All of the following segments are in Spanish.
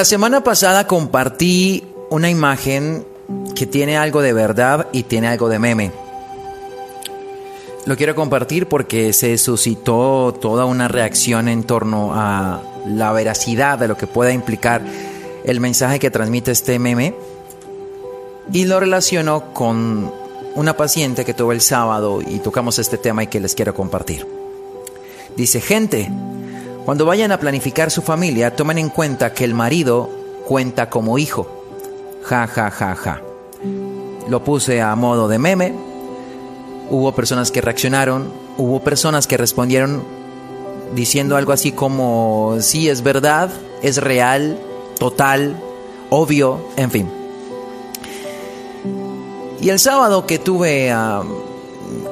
La semana pasada compartí una imagen que tiene algo de verdad y tiene algo de meme. Lo quiero compartir porque se suscitó toda una reacción en torno a la veracidad de lo que pueda implicar el mensaje que transmite este meme y lo relaciono con una paciente que tuve el sábado y tocamos este tema y que les quiero compartir. Dice, gente, cuando vayan a planificar su familia, tomen en cuenta que el marido cuenta como hijo. Ja, ja, ja, ja. Lo puse a modo de meme. Hubo personas que reaccionaron, hubo personas que respondieron diciendo algo así como, sí, es verdad, es real, total, obvio, en fin. Y el sábado que tuve,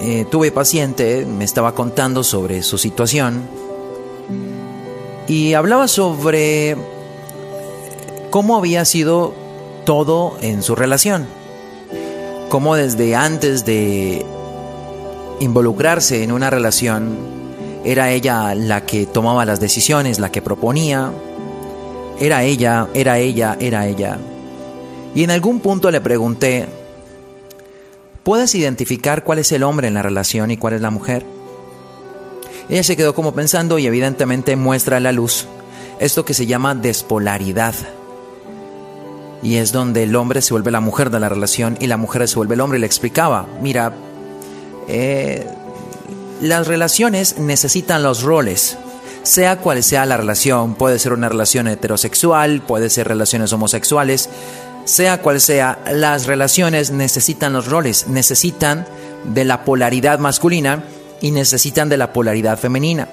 eh, tuve paciente, me estaba contando sobre su situación y hablaba sobre cómo había sido todo en su relación. Cómo desde antes de involucrarse en una relación era ella la que tomaba las decisiones, la que proponía. Era ella, era ella, era ella. Y en algún punto le pregunté, ¿puedes identificar cuál es el hombre en la relación y cuál es la mujer? Ella se quedó como pensando y evidentemente muestra a la luz esto que se llama despolaridad. Y es donde el hombre se vuelve la mujer de la relación y la mujer se vuelve el hombre. Y le explicaba, mira, eh, las relaciones necesitan los roles. Sea cual sea la relación, puede ser una relación heterosexual, puede ser relaciones homosexuales, sea cual sea, las relaciones necesitan los roles, necesitan de la polaridad masculina y necesitan de la polaridad femenina.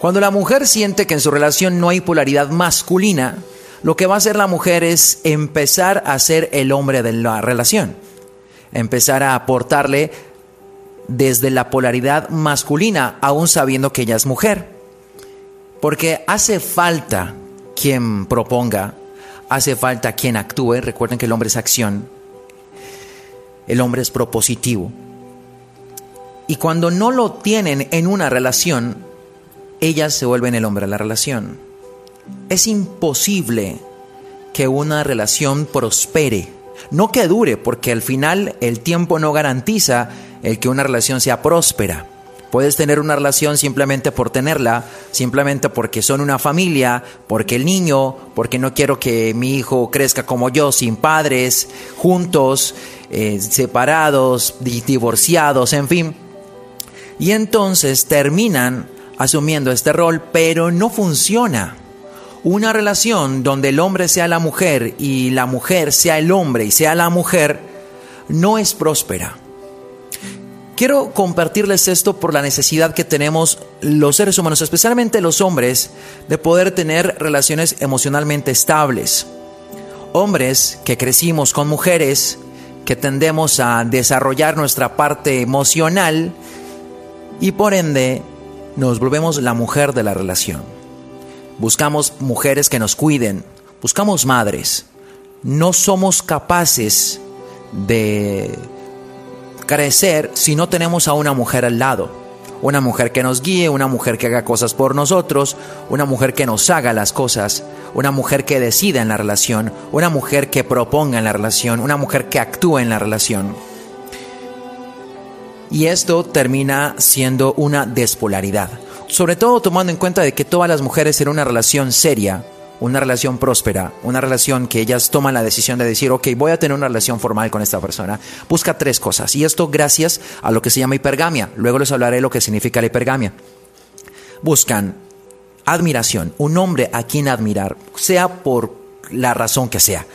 Cuando la mujer siente que en su relación no hay polaridad masculina, lo que va a hacer la mujer es empezar a ser el hombre de la relación, empezar a aportarle desde la polaridad masculina, aún sabiendo que ella es mujer. Porque hace falta quien proponga, hace falta quien actúe. Recuerden que el hombre es acción, el hombre es propositivo. Y cuando no lo tienen en una relación, ellas se vuelven el hombre de la relación. Es imposible que una relación prospere. No que dure, porque al final el tiempo no garantiza el que una relación sea próspera. Puedes tener una relación simplemente por tenerla, simplemente porque son una familia, porque el niño, porque no quiero que mi hijo crezca como yo, sin padres, juntos, eh, separados, divorciados, en fin. Y entonces terminan asumiendo este rol, pero no funciona. Una relación donde el hombre sea la mujer y la mujer sea el hombre y sea la mujer no es próspera. Quiero compartirles esto por la necesidad que tenemos los seres humanos, especialmente los hombres, de poder tener relaciones emocionalmente estables. Hombres que crecimos con mujeres, que tendemos a desarrollar nuestra parte emocional y por ende nos volvemos la mujer de la relación. Buscamos mujeres que nos cuiden, buscamos madres. No somos capaces de crecer si no tenemos a una mujer al lado. Una mujer que nos guíe, una mujer que haga cosas por nosotros, una mujer que nos haga las cosas, una mujer que decida en la relación, una mujer que proponga en la relación, una mujer que actúe en la relación. Y esto termina siendo una despolaridad. Sobre todo tomando en cuenta de que todas las mujeres en una relación seria, una relación próspera, una relación que ellas toman la decisión de decir, ok, voy a tener una relación formal con esta persona, busca tres cosas. Y esto gracias a lo que se llama hipergamia. Luego les hablaré lo que significa la hipergamia. Buscan admiración, un hombre a quien admirar, sea por la razón que sea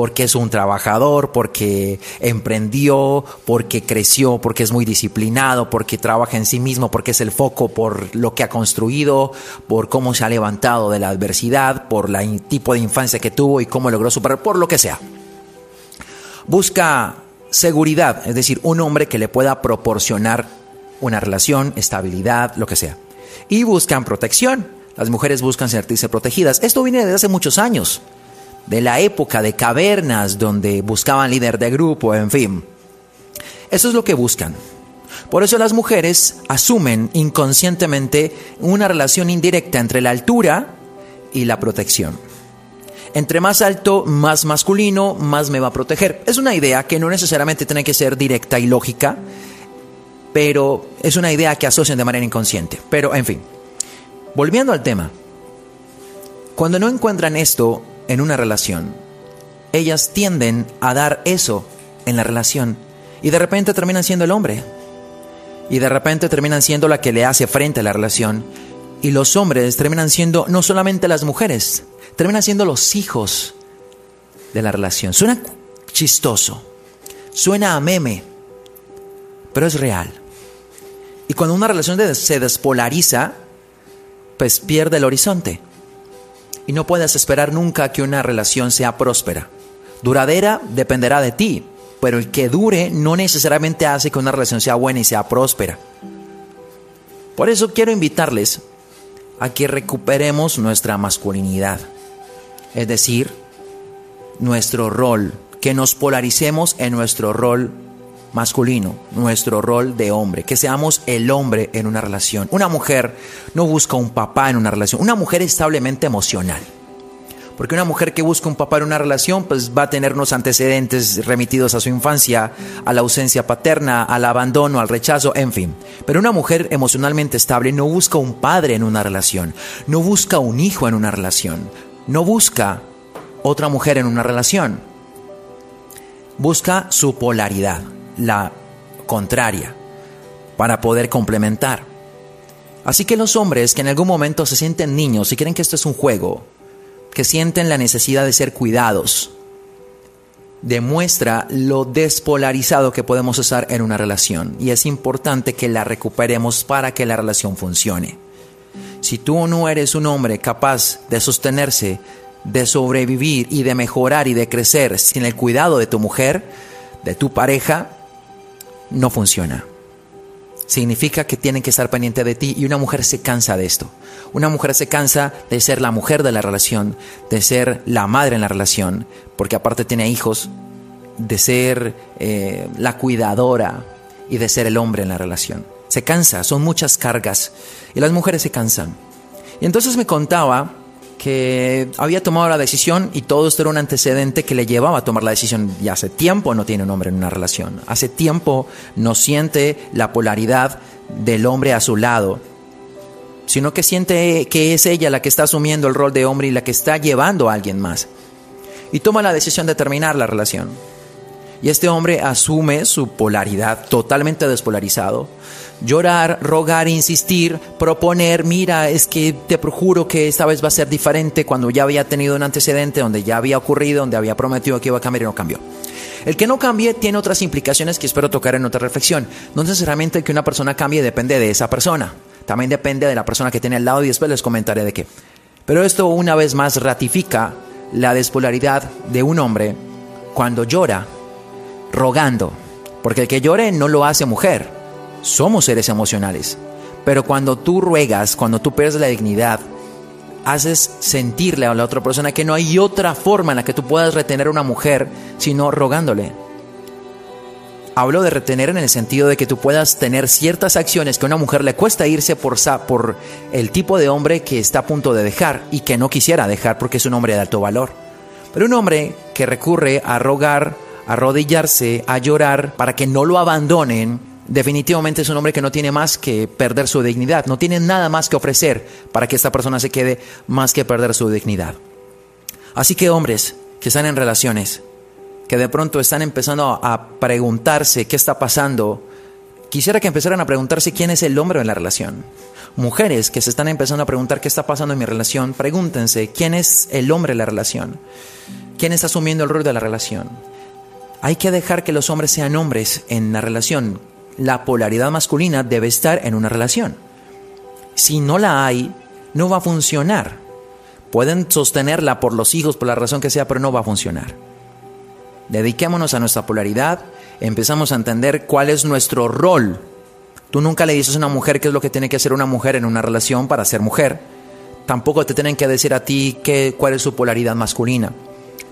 porque es un trabajador, porque emprendió, porque creció, porque es muy disciplinado, porque trabaja en sí mismo, porque es el foco por lo que ha construido, por cómo se ha levantado de la adversidad, por el tipo de infancia que tuvo y cómo logró superar, por lo que sea. Busca seguridad, es decir, un hombre que le pueda proporcionar una relación, estabilidad, lo que sea. Y buscan protección. Las mujeres buscan sentirse protegidas. Esto viene desde hace muchos años, de la época de cavernas donde buscaban líder de grupo, en fin. Eso es lo que buscan. Por eso las mujeres asumen inconscientemente una relación indirecta entre la altura y la protección. Entre más alto, más masculino, más me va a proteger. Es una idea que no necesariamente tiene que ser directa y lógica, pero es una idea que asocian de manera inconsciente. Pero, en fin, volviendo al tema, cuando no encuentran esto en una relación, ellas tienden a dar eso en la relación y de repente terminan siendo el hombre. Y de repente terminan siendo la que le hace frente a la relación. Y los hombres terminan siendo no solamente las mujeres, terminan siendo los hijos de la relación. Suena chistoso, suena a meme, pero es real. Y cuando una relación se despolariza, pues pierde el horizonte. Y no puedes esperar nunca que una relación sea próspera. Duradera dependerá de ti, pero el que dure no necesariamente hace que una relación sea buena y sea próspera. Por eso quiero invitarles a que recuperemos nuestra masculinidad, es decir, nuestro rol, que nos polaricemos en nuestro rol masculino, nuestro rol de hombre, que seamos el hombre en una relación. Una mujer no busca un papá en una relación, una mujer establemente emocional. Porque una mujer que busca un papá en una relación, pues va a tener unos antecedentes remitidos a su infancia, a la ausencia paterna, al abandono, al rechazo, en fin. Pero una mujer emocionalmente estable no busca un padre en una relación, no busca un hijo en una relación, no busca otra mujer en una relación. Busca su polaridad la contraria para poder complementar. Así que los hombres que en algún momento se sienten niños y creen que esto es un juego, que sienten la necesidad de ser cuidados, demuestra lo despolarizado que podemos estar en una relación y es importante que la recuperemos para que la relación funcione. Si tú no eres un hombre capaz de sostenerse, de sobrevivir y de mejorar y de crecer sin el cuidado de tu mujer, de tu pareja, no funciona. Significa que tienen que estar pendiente de ti y una mujer se cansa de esto. Una mujer se cansa de ser la mujer de la relación, de ser la madre en la relación, porque aparte tiene hijos, de ser eh, la cuidadora y de ser el hombre en la relación. Se cansa, son muchas cargas y las mujeres se cansan. Y entonces me contaba que había tomado la decisión y todo esto era un antecedente que le llevaba a tomar la decisión. Y hace tiempo no tiene un hombre en una relación. Hace tiempo no siente la polaridad del hombre a su lado, sino que siente que es ella la que está asumiendo el rol de hombre y la que está llevando a alguien más. Y toma la decisión de terminar la relación. Y este hombre asume su polaridad totalmente despolarizado. Llorar, rogar, insistir, proponer, mira, es que te juro que esta vez va a ser diferente cuando ya había tenido un antecedente, donde ya había ocurrido, donde había prometido que iba a cambiar y no cambió. El que no cambie tiene otras implicaciones que espero tocar en otra reflexión. No necesariamente que una persona cambie depende de esa persona. También depende de la persona que tiene al lado y después les comentaré de qué. Pero esto una vez más ratifica la despolaridad de un hombre cuando llora rogando, porque el que llore no lo hace mujer, somos seres emocionales. Pero cuando tú ruegas, cuando tú pierdes la dignidad, haces sentirle a la otra persona que no hay otra forma en la que tú puedas retener a una mujer sino rogándole. Hablo de retener en el sentido de que tú puedas tener ciertas acciones que a una mujer le cuesta irse por, por el tipo de hombre que está a punto de dejar y que no quisiera dejar porque es un hombre de alto valor. Pero un hombre que recurre a rogar, arrodillarse, a llorar para que no lo abandonen, definitivamente es un hombre que no tiene más que perder su dignidad, no tiene nada más que ofrecer para que esta persona se quede más que perder su dignidad. Así que hombres que están en relaciones, que de pronto están empezando a preguntarse qué está pasando, quisiera que empezaran a preguntarse quién es el hombre en la relación. Mujeres que se están empezando a preguntar qué está pasando en mi relación, pregúntense quién es el hombre de la relación, quién está asumiendo el rol de la relación. Hay que dejar que los hombres sean hombres en la relación. La polaridad masculina debe estar en una relación. Si no la hay, no va a funcionar. Pueden sostenerla por los hijos, por la razón que sea, pero no va a funcionar. Dediquémonos a nuestra polaridad, empezamos a entender cuál es nuestro rol. Tú nunca le dices a una mujer qué es lo que tiene que hacer una mujer en una relación para ser mujer. Tampoco te tienen que decir a ti qué, cuál es su polaridad masculina.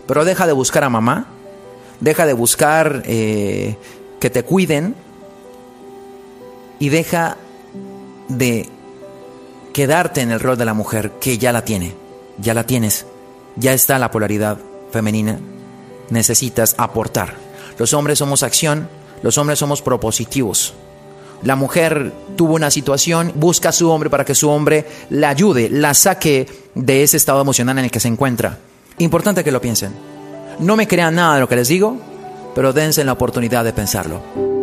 Pero deja de buscar a mamá, deja de buscar eh, que te cuiden y deja de quedarte en el rol de la mujer que ya la tiene, ya la tienes, ya está la polaridad femenina, necesitas aportar. Los hombres somos acción, los hombres somos propositivos. La mujer tuvo una situación, busca a su hombre para que su hombre la ayude, la saque de ese estado emocional en el que se encuentra. Importante que lo piensen. No me crean nada de lo que les digo, pero dense la oportunidad de pensarlo.